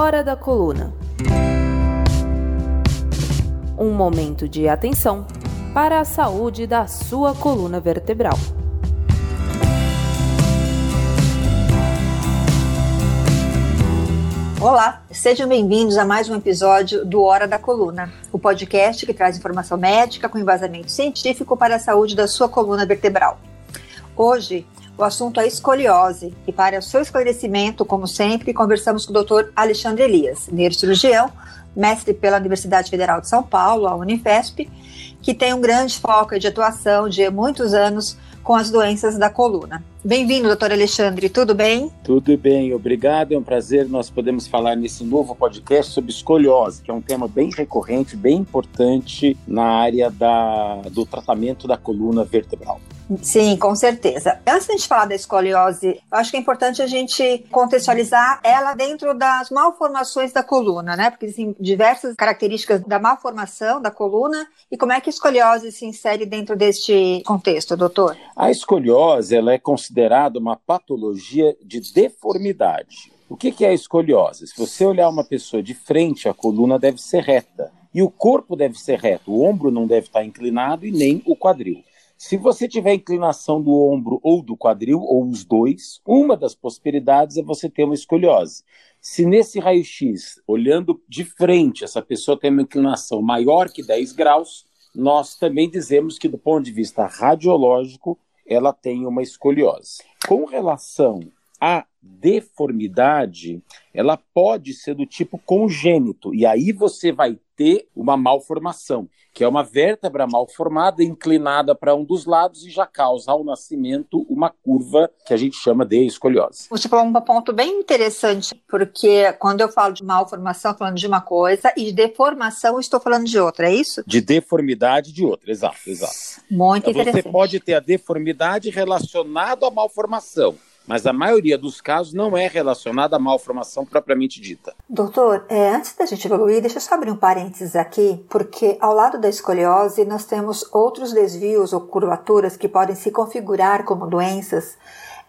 Hora da Coluna. Um momento de atenção para a saúde da sua coluna vertebral. Olá, sejam bem-vindos a mais um episódio do Hora da Coluna, o podcast que traz informação médica com embasamento científico para a saúde da sua coluna vertebral. Hoje, o assunto é escoliose e para o seu esclarecimento, como sempre, conversamos com o Dr. Alexandre Elias, neurocirurgião, mestre pela Universidade Federal de São Paulo, a Unifesp, que tem um grande foco de atuação de muitos anos com as doenças da coluna. Bem-vindo, doutor Alexandre, tudo bem? Tudo bem, obrigado. É um prazer nós podemos falar nesse novo podcast sobre escoliose, que é um tema bem recorrente, bem importante na área da, do tratamento da coluna vertebral. Sim, com certeza. Antes de a gente falar da escoliose, eu acho que é importante a gente contextualizar ela dentro das malformações da coluna, né? Porque existem diversas características da malformação da coluna e como é que a escoliose se insere dentro deste contexto, doutor? A escoliose ela é considerada uma patologia de deformidade. O que é a escoliose? Se você olhar uma pessoa de frente, a coluna deve ser reta. E o corpo deve ser reto, o ombro não deve estar inclinado e nem o quadril. Se você tiver inclinação do ombro ou do quadril, ou os dois, uma das possibilidades é você ter uma escoliose. Se nesse raio-x, olhando de frente, essa pessoa tem uma inclinação maior que 10 graus, nós também dizemos que, do ponto de vista radiológico, ela tem uma escoliose. Com relação à deformidade, ela pode ser do tipo congênito, e aí você vai ter uma malformação, que é uma vértebra mal formada, inclinada para um dos lados e já causa ao nascimento uma curva que a gente chama de escoliose. Você falou um ponto bem interessante, porque quando eu falo de malformação, estou falando de uma coisa, e de deformação, estou falando de outra, é isso? De deformidade de outra, exato, exato. Muito interessante. Você pode ter a deformidade relacionada à malformação mas a maioria dos casos não é relacionada à malformação propriamente dita. Doutor, é, antes da gente evoluir, deixa eu só abrir um parênteses aqui, porque ao lado da escoliose nós temos outros desvios ou curvaturas que podem se configurar como doenças,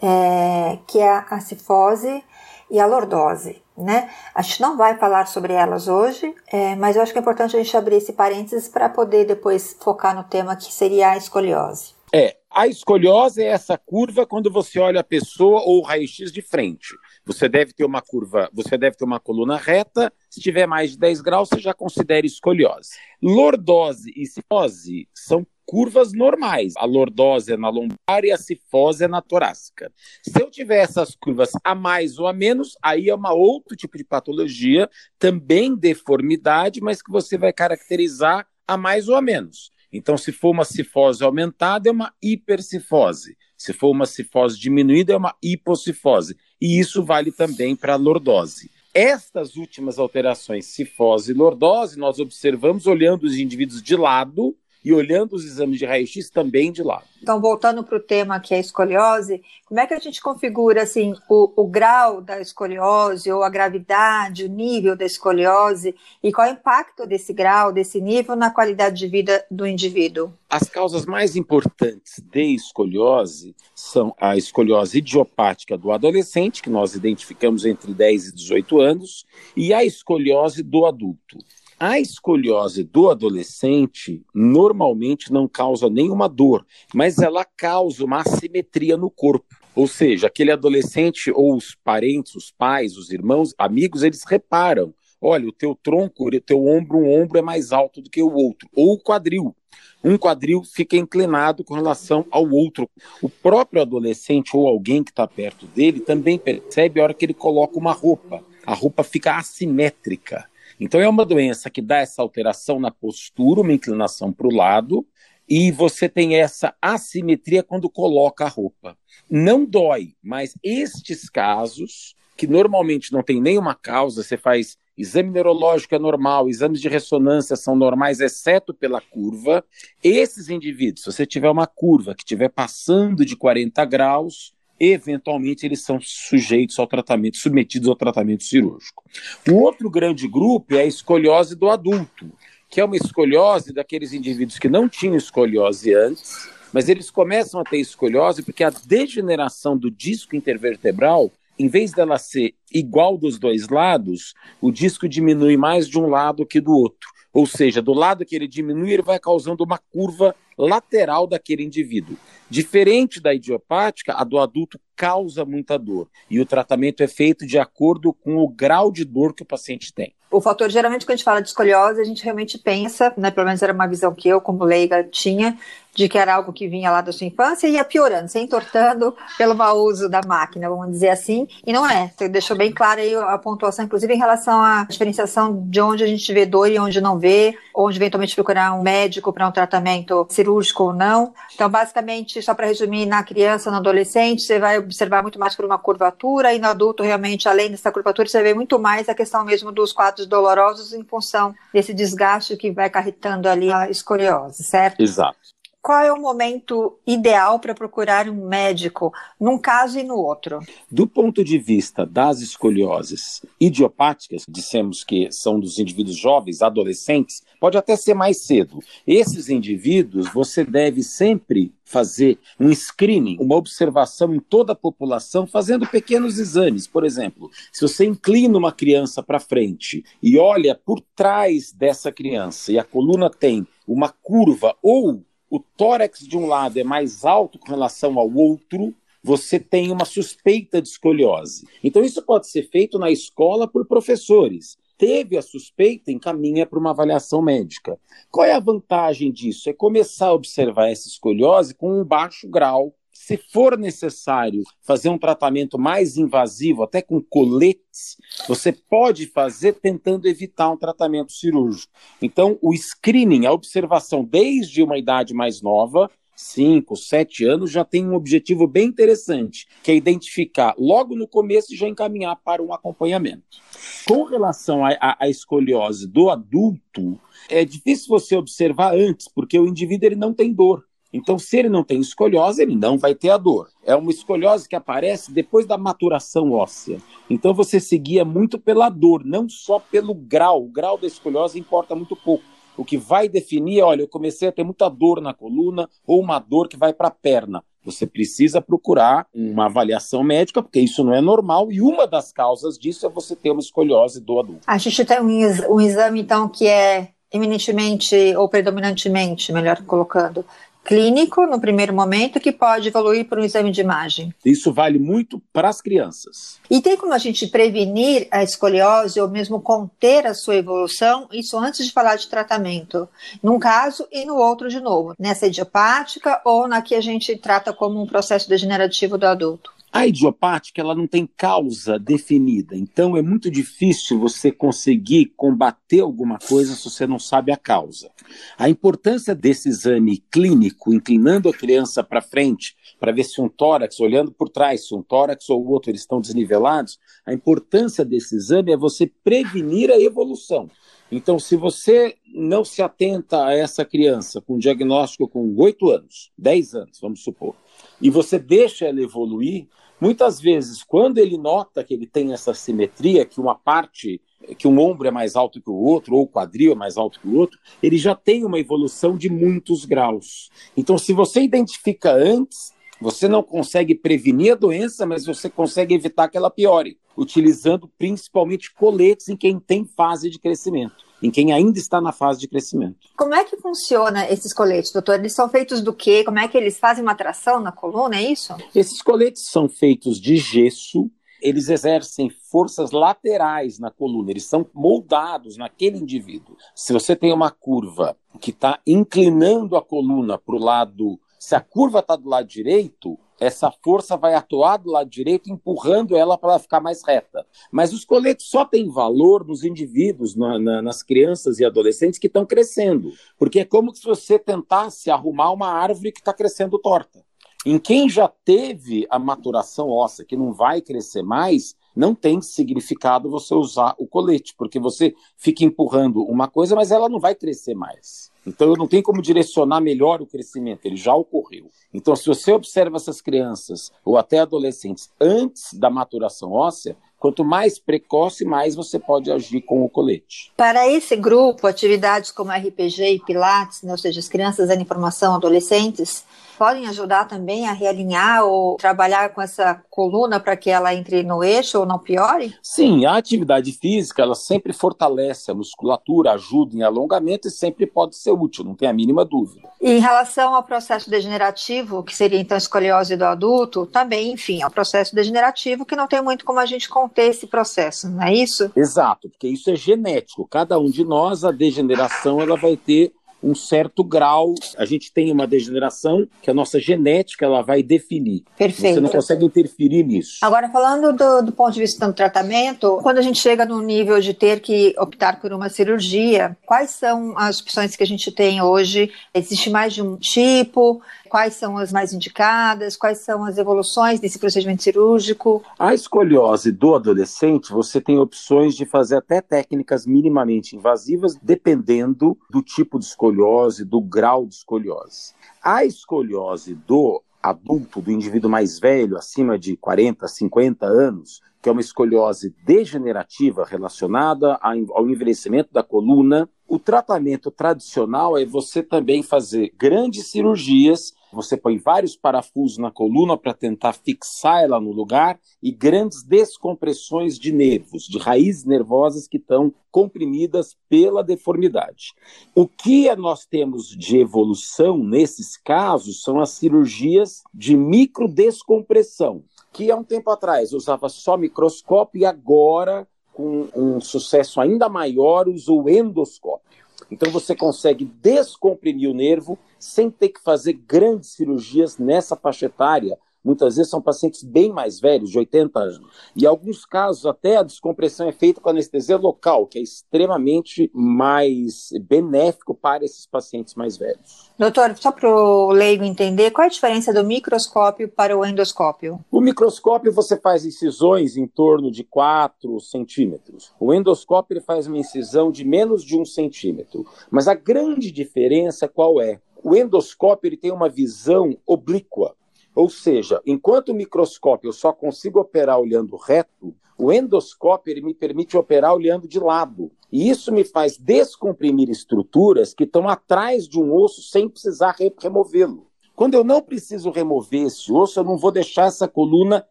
é, que é a cifose e a lordose. Né? A gente não vai falar sobre elas hoje, é, mas eu acho que é importante a gente abrir esse parênteses para poder depois focar no tema que seria a escoliose. É, a escoliose é essa curva quando você olha a pessoa ou o raio-x de frente. Você deve ter uma curva, você deve ter uma coluna reta. Se tiver mais de 10 graus, você já considera escoliose. Lordose e cifose são curvas normais. A lordose é na lombar e a cifose é na torácica. Se eu tiver essas curvas a mais ou a menos, aí é uma outro tipo de patologia, também deformidade, mas que você vai caracterizar a mais ou a menos. Então, se for uma cifose aumentada, é uma hipercifose. Se for uma cifose diminuída, é uma hipocifose. E isso vale também para a lordose. Estas últimas alterações, cifose e lordose, nós observamos olhando os indivíduos de lado e olhando os exames de raio-x também de lado. Então, voltando para o tema que é a escoliose, como é que a gente configura assim o, o, grau da escoliose ou a gravidade, o nível da escoliose e qual é o impacto desse grau, desse nível na qualidade de vida do indivíduo? As causas mais importantes de escoliose são a escoliose idiopática do adolescente, que nós identificamos entre 10 e 18 anos, e a escoliose do adulto. A escoliose do adolescente normalmente não causa nenhuma dor, mas ela causa uma assimetria no corpo. Ou seja, aquele adolescente ou os parentes, os pais, os irmãos, amigos, eles reparam: olha, o teu tronco, o teu ombro, um ombro é mais alto do que o outro, ou o quadril. Um quadril fica inclinado com relação ao outro. O próprio adolescente ou alguém que está perto dele também percebe a hora que ele coloca uma roupa. A roupa fica assimétrica. Então é uma doença que dá essa alteração na postura, uma inclinação para o lado, e você tem essa assimetria quando coloca a roupa. Não dói, mas estes casos, que normalmente não tem nenhuma causa, você faz exame neurológico é normal, exames de ressonância são normais, exceto pela curva. Esses indivíduos, se você tiver uma curva que estiver passando de 40 graus, eventualmente eles são sujeitos ao tratamento, submetidos ao tratamento cirúrgico. O outro grande grupo é a escoliose do adulto, que é uma escoliose daqueles indivíduos que não tinham escoliose antes, mas eles começam a ter escoliose porque a degeneração do disco intervertebral em vez dela ser igual dos dois lados, o disco diminui mais de um lado que do outro. Ou seja, do lado que ele diminui, ele vai causando uma curva lateral daquele indivíduo. Diferente da idiopática, a do adulto causa muita dor. E o tratamento é feito de acordo com o grau de dor que o paciente tem. O fator, geralmente, quando a gente fala de escoliose, a gente realmente pensa, né, pelo menos era uma visão que eu, como leiga, tinha, de que era algo que vinha lá da sua infância e ia piorando, se entortando pelo mau uso da máquina, vamos dizer assim, e não é. Você deixou bem claro aí a pontuação, inclusive em relação à diferenciação de onde a gente vê dor e onde não vê, onde eventualmente procurar um médico para um tratamento cirúrgico ou não. Então, basicamente, só para resumir, na criança, no adolescente, você vai observar muito mais por uma curvatura, e no adulto, realmente, além dessa curvatura, você vê muito mais a questão mesmo dos quadros dolorosos em função desse desgaste que vai acarretando ali a escoliose, certo? Exato qual é o momento ideal para procurar um médico num caso e no outro? Do ponto de vista das escolioses idiopáticas, dissemos que são dos indivíduos jovens, adolescentes, pode até ser mais cedo. Esses indivíduos, você deve sempre fazer um screening, uma observação em toda a população, fazendo pequenos exames. Por exemplo, se você inclina uma criança para frente e olha por trás dessa criança e a coluna tem uma curva ou o tórax de um lado é mais alto com relação ao outro, você tem uma suspeita de escoliose. Então, isso pode ser feito na escola por professores. Teve a suspeita, encaminha para uma avaliação médica. Qual é a vantagem disso? É começar a observar essa escoliose com um baixo grau se for necessário fazer um tratamento mais invasivo, até com coletes, você pode fazer tentando evitar um tratamento cirúrgico. Então, o screening, a observação desde uma idade mais nova, 5, 7 anos, já tem um objetivo bem interessante, que é identificar logo no começo e já encaminhar para um acompanhamento. Com relação à escoliose do adulto, é difícil você observar antes, porque o indivíduo ele não tem dor. Então, se ele não tem escoliose, ele não vai ter a dor. É uma escoliose que aparece depois da maturação óssea. Então, você seguia muito pela dor, não só pelo grau. O grau da escoliose importa muito pouco. O que vai definir é, olha, eu comecei a ter muita dor na coluna ou uma dor que vai para a perna. Você precisa procurar uma avaliação médica, porque isso não é normal, e uma das causas disso é você ter uma escoliose do adulto. A gente tem um exame, então, que é eminentemente ou predominantemente, melhor colocando, clínico no primeiro momento que pode evoluir para um exame de imagem. Isso vale muito para as crianças. E tem como a gente prevenir a escoliose ou mesmo conter a sua evolução, isso antes de falar de tratamento, num caso e no outro de novo, nessa idiopática ou na que a gente trata como um processo degenerativo do adulto. A idiopática ela não tem causa definida, então é muito difícil você conseguir combater alguma coisa se você não sabe a causa. A importância desse exame clínico, inclinando a criança para frente, para ver se um tórax, olhando por trás, se um tórax ou outro eles estão desnivelados, a importância desse exame é você prevenir a evolução. Então, se você não se atenta a essa criança com diagnóstico com 8 anos, 10 anos, vamos supor, e você deixa ela evoluir, muitas vezes, quando ele nota que ele tem essa simetria, que uma parte, que um ombro é mais alto que o outro, ou o quadril é mais alto que o outro, ele já tem uma evolução de muitos graus. Então, se você identifica antes, você não consegue prevenir a doença, mas você consegue evitar que ela piore, utilizando principalmente coletes em quem tem fase de crescimento em quem ainda está na fase de crescimento. Como é que funciona esses coletes, doutor? Eles são feitos do quê? Como é que eles fazem uma tração na coluna, é isso? Esses coletes são feitos de gesso, eles exercem forças laterais na coluna, eles são moldados naquele indivíduo. Se você tem uma curva que está inclinando a coluna para o lado, se a curva está do lado direito, essa força vai atuar do lado direito, empurrando ela para ela ficar mais reta. Mas os coletes só têm valor nos indivíduos, na, na, nas crianças e adolescentes que estão crescendo. Porque é como se você tentasse arrumar uma árvore que está crescendo torta. Em quem já teve a maturação óssea, que não vai crescer mais, não tem significado você usar o colete, porque você fica empurrando uma coisa, mas ela não vai crescer mais. Então eu não tenho como direcionar melhor o crescimento, ele já ocorreu. Então, se você observa essas crianças ou até adolescentes antes da maturação óssea, Quanto mais precoce, mais você pode agir com o colete. Para esse grupo, atividades como RPG e Pilates, né, ou seja, as crianças em formação, adolescentes, podem ajudar também a realinhar ou trabalhar com essa coluna para que ela entre no eixo ou não piore? Sim, a atividade física ela sempre fortalece a musculatura, ajuda em alongamento e sempre pode ser útil, não tem a mínima dúvida. E em relação ao processo degenerativo, que seria então a escoliose do adulto, também, enfim, é um processo degenerativo que não tem muito como a gente conter esse processo, não é isso? Exato, porque isso é genético. Cada um de nós, a degeneração, ela vai ter um certo grau. A gente tem uma degeneração que a nossa genética ela vai definir. Perfeito. Você não consegue interferir nisso. Agora, falando do, do ponto de vista do tratamento, quando a gente chega no nível de ter que optar por uma cirurgia, quais são as opções que a gente tem hoje? Existe mais de um tipo? Quais são as mais indicadas? Quais são as evoluções desse procedimento cirúrgico? A escoliose do adolescente, você tem opções de fazer até técnicas minimamente invasivas, dependendo do tipo de escoliose, do grau de escoliose. A escoliose do adulto, do indivíduo mais velho, acima de 40, 50 anos, que é uma escoliose degenerativa relacionada ao envelhecimento da coluna, o tratamento tradicional é você também fazer grandes cirurgias você põe vários parafusos na coluna para tentar fixar ela no lugar e grandes descompressões de nervos, de raízes nervosas que estão comprimidas pela deformidade. O que nós temos de evolução nesses casos são as cirurgias de microdescompressão, que há um tempo atrás usava só microscópio e agora, com um sucesso ainda maior, usa o endoscópio. Então você consegue descomprimir o nervo sem ter que fazer grandes cirurgias nessa faixa etária. Muitas vezes são pacientes bem mais velhos, de 80 anos. E alguns casos, até a descompressão é feita com anestesia local, que é extremamente mais benéfico para esses pacientes mais velhos. Doutor, só para o leigo entender, qual é a diferença do microscópio para o endoscópio? O microscópio você faz incisões em torno de 4 centímetros. O endoscópio ele faz uma incisão de menos de um centímetro. Mas a grande diferença qual é? O endoscópio ele tem uma visão oblíqua, ou seja, enquanto o microscópio eu só consigo operar olhando reto, o endoscópio ele me permite operar olhando de lado. E isso me faz descomprimir estruturas que estão atrás de um osso sem precisar removê-lo. Quando eu não preciso remover esse osso, eu não vou deixar essa coluna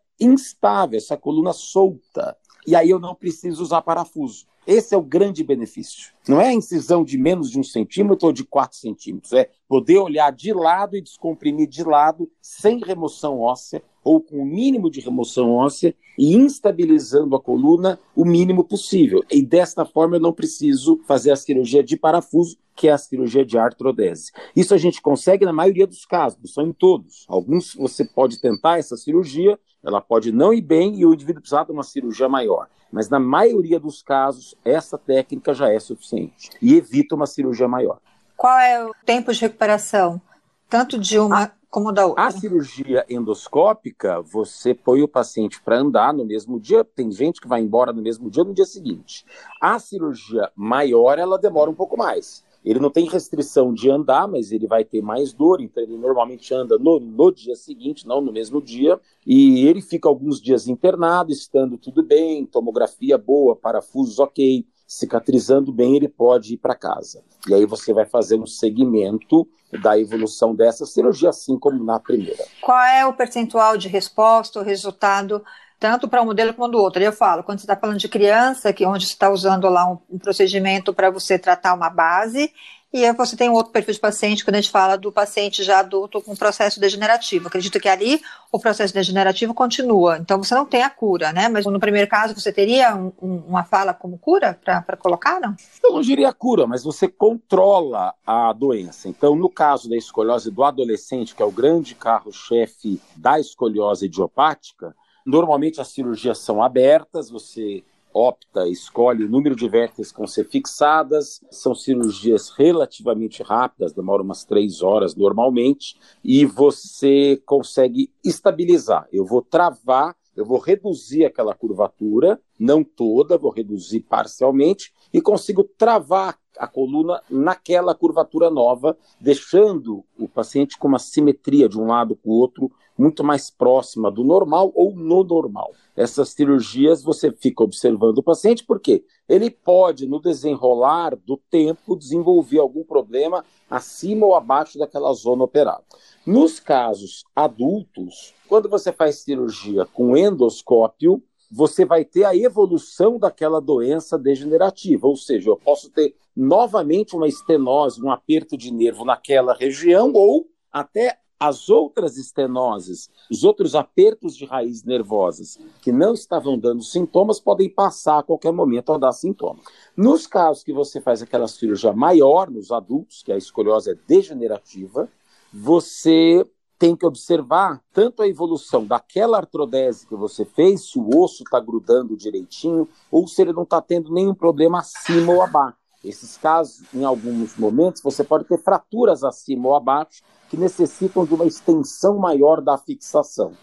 instável, essa coluna solta. E aí eu não preciso usar parafuso. Esse é o grande benefício. Não é a incisão de menos de um centímetro ou de quatro centímetros, é poder olhar de lado e descomprimir de lado, sem remoção óssea, ou com o mínimo de remoção óssea, e instabilizando a coluna o mínimo possível. E desta forma eu não preciso fazer a cirurgia de parafuso, que é a cirurgia de artrodese. Isso a gente consegue na maioria dos casos, não são em todos. Alguns você pode tentar essa cirurgia, ela pode não ir bem e o indivíduo precisar de uma cirurgia maior. Mas na maioria dos casos, essa técnica já é suficiente e evita uma cirurgia maior. Qual é o tempo de recuperação, tanto de uma a, como da outra? A cirurgia endoscópica, você põe o paciente para andar no mesmo dia. Tem gente que vai embora no mesmo dia ou no dia seguinte. A cirurgia maior, ela demora um pouco mais. Ele não tem restrição de andar, mas ele vai ter mais dor, então ele normalmente anda no, no dia seguinte, não no mesmo dia, e ele fica alguns dias internado, estando tudo bem, tomografia boa, parafusos ok, cicatrizando bem, ele pode ir para casa. E aí você vai fazer um segmento da evolução dessa cirurgia, assim como na primeira. Qual é o percentual de resposta, o resultado tanto para um modelo como do outro. Eu falo, quando você está falando de criança, que onde você está usando lá um, um procedimento para você tratar uma base, e aí você tem um outro perfil de paciente, quando a gente fala do paciente já adulto com processo degenerativo. Acredito que ali o processo degenerativo continua. Então você não tem a cura, né? Mas no primeiro caso você teria um, um, uma fala como cura para colocar, não? Eu não diria cura, mas você controla a doença. Então, no caso da escoliose do adolescente, que é o grande carro-chefe da escoliose idiopática, Normalmente as cirurgias são abertas, você opta, escolhe o número de vértebras que vão ser fixadas. São cirurgias relativamente rápidas, demoram umas três horas normalmente, e você consegue estabilizar. Eu vou travar, eu vou reduzir aquela curvatura, não toda, vou reduzir parcialmente, e consigo travar a coluna naquela curvatura nova, deixando o paciente com uma simetria de um lado com o outro muito mais próxima do normal ou no normal. Essas cirurgias você fica observando o paciente porque ele pode, no desenrolar do tempo, desenvolver algum problema acima ou abaixo daquela zona operada. Nos casos adultos, quando você faz cirurgia com endoscópio, você vai ter a evolução daquela doença degenerativa, ou seja, eu posso ter novamente uma estenose, um aperto de nervo naquela região, ou até as outras estenoses, os outros apertos de raiz nervosas que não estavam dando sintomas podem passar a qualquer momento a dar sintomas. Nos casos que você faz aquela cirurgia maior nos adultos, que a escoliose é degenerativa, você tem que observar tanto a evolução daquela artrodese que você fez, se o osso está grudando direitinho, ou se ele não está tendo nenhum problema acima ou abaixo. Esses casos, em alguns momentos, você pode ter fraturas acima ou abaixo que necessitam de uma extensão maior da fixação.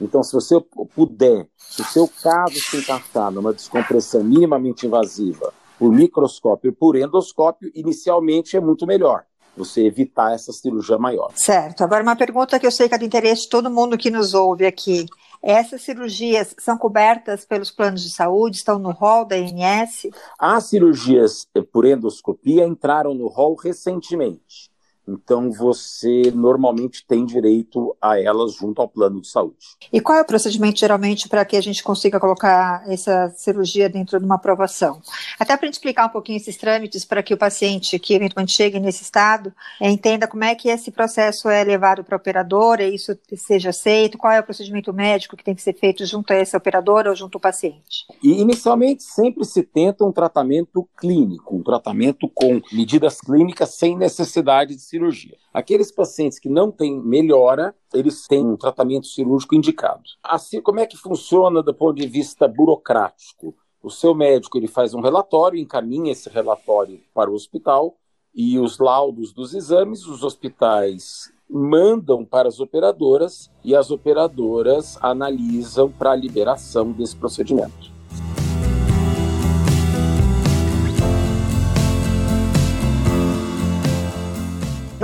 Então, se você puder, se o seu caso se encaixar numa descompressão minimamente invasiva por microscópio e por endoscópio, inicialmente é muito melhor você evitar essa cirurgia maior. Certo. Agora, uma pergunta que eu sei que é do interesse de todo mundo que nos ouve aqui. Essas cirurgias são cobertas pelos planos de saúde, estão no rol da INS? As cirurgias por endoscopia entraram no rol recentemente. Então, você normalmente tem direito a elas junto ao plano de saúde. E qual é o procedimento, geralmente, para que a gente consiga colocar essa cirurgia dentro de uma aprovação? Até para explicar um pouquinho esses trâmites, para que o paciente que eventualmente chegue nesse estado é, entenda como é que esse processo é levado para a operadora e isso seja aceito, qual é o procedimento médico que tem que ser feito junto a essa operadora ou junto ao paciente. E, inicialmente, sempre se tenta um tratamento clínico, um tratamento com medidas clínicas sem necessidade de cirurgia. Aqueles pacientes que não têm melhora, eles têm um tratamento cirúrgico indicado. Assim, como é que funciona do ponto de vista burocrático? O seu médico ele faz um relatório, encaminha esse relatório para o hospital e os laudos dos exames, os hospitais mandam para as operadoras e as operadoras analisam para a liberação desse procedimento.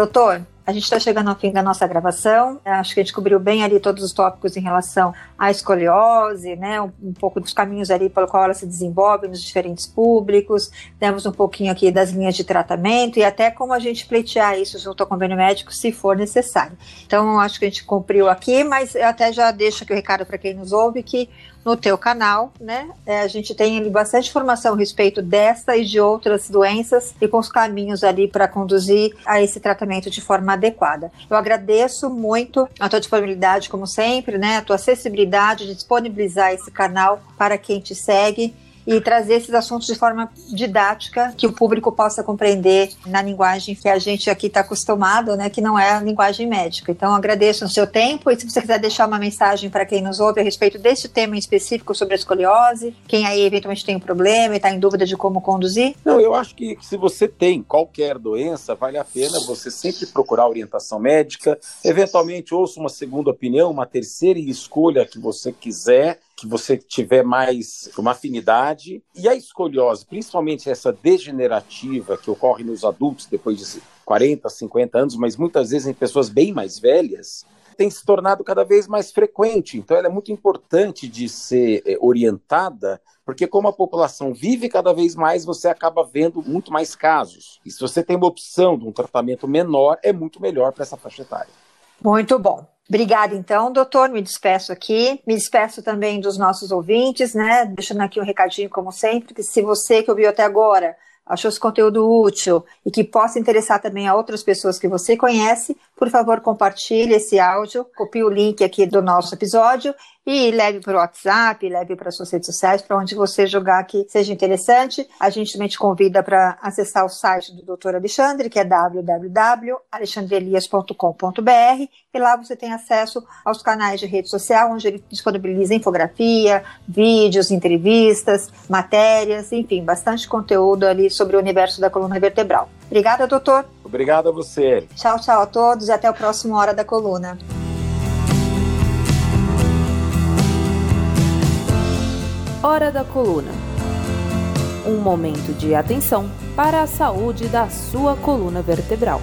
Doutor, a gente está chegando ao fim da nossa gravação. Acho que a gente cobriu bem ali todos os tópicos em relação à escoliose, né? Um, um, pouco dos caminhos ali pelo qual ela se desenvolve nos diferentes públicos. Demos um pouquinho aqui das linhas de tratamento e até como a gente pleitear isso junto ao convênio médico, se for necessário. Então, acho que a gente cumpriu aqui, mas eu até já deixo aqui o recado para quem nos ouve que no teu canal, né? É, a gente tem bastante informação a respeito desta e de outras doenças e com os caminhos ali para conduzir a esse tratamento de forma adequada. Eu agradeço muito a tua disponibilidade, como sempre, né? A tua acessibilidade de disponibilizar esse canal para quem te segue e trazer esses assuntos de forma didática, que o público possa compreender na linguagem que a gente aqui está acostumado, né, que não é a linguagem médica. Então, agradeço o seu tempo e se você quiser deixar uma mensagem para quem nos ouve a respeito desse tema em específico sobre a escoliose, quem aí eventualmente tem um problema e está em dúvida de como conduzir. Não, eu acho que se você tem qualquer doença, vale a pena você sempre procurar orientação médica, eventualmente ouça uma segunda opinião, uma terceira e escolha que você quiser que você tiver mais uma afinidade. E a escoliose, principalmente essa degenerativa que ocorre nos adultos depois de 40, 50 anos, mas muitas vezes em pessoas bem mais velhas, tem se tornado cada vez mais frequente. Então, ela é muito importante de ser eh, orientada, porque como a população vive cada vez mais, você acaba vendo muito mais casos. E se você tem uma opção de um tratamento menor, é muito melhor para essa faixa etária. Muito bom. Obrigada, então, doutor. Me despeço aqui. Me despeço também dos nossos ouvintes, né? Deixando aqui um recadinho, como sempre, que se você que ouviu até agora achou esse conteúdo útil e que possa interessar também a outras pessoas que você conhece, por favor, compartilhe esse áudio, copie o link aqui do nosso episódio e leve para o WhatsApp, leve para suas redes sociais, para onde você jogar que seja interessante. A gente também te convida para acessar o site do Dr. Alexandre, que é www.alexandreelias.com.br e lá você tem acesso aos canais de rede social, onde ele disponibiliza infografia, vídeos, entrevistas, matérias, enfim, bastante conteúdo ali sobre o universo da coluna vertebral. Obrigada, doutor. Obrigado a você. Tchau, tchau a todos e até o próximo Hora da Coluna. Hora da Coluna. Um momento de atenção para a saúde da sua coluna vertebral.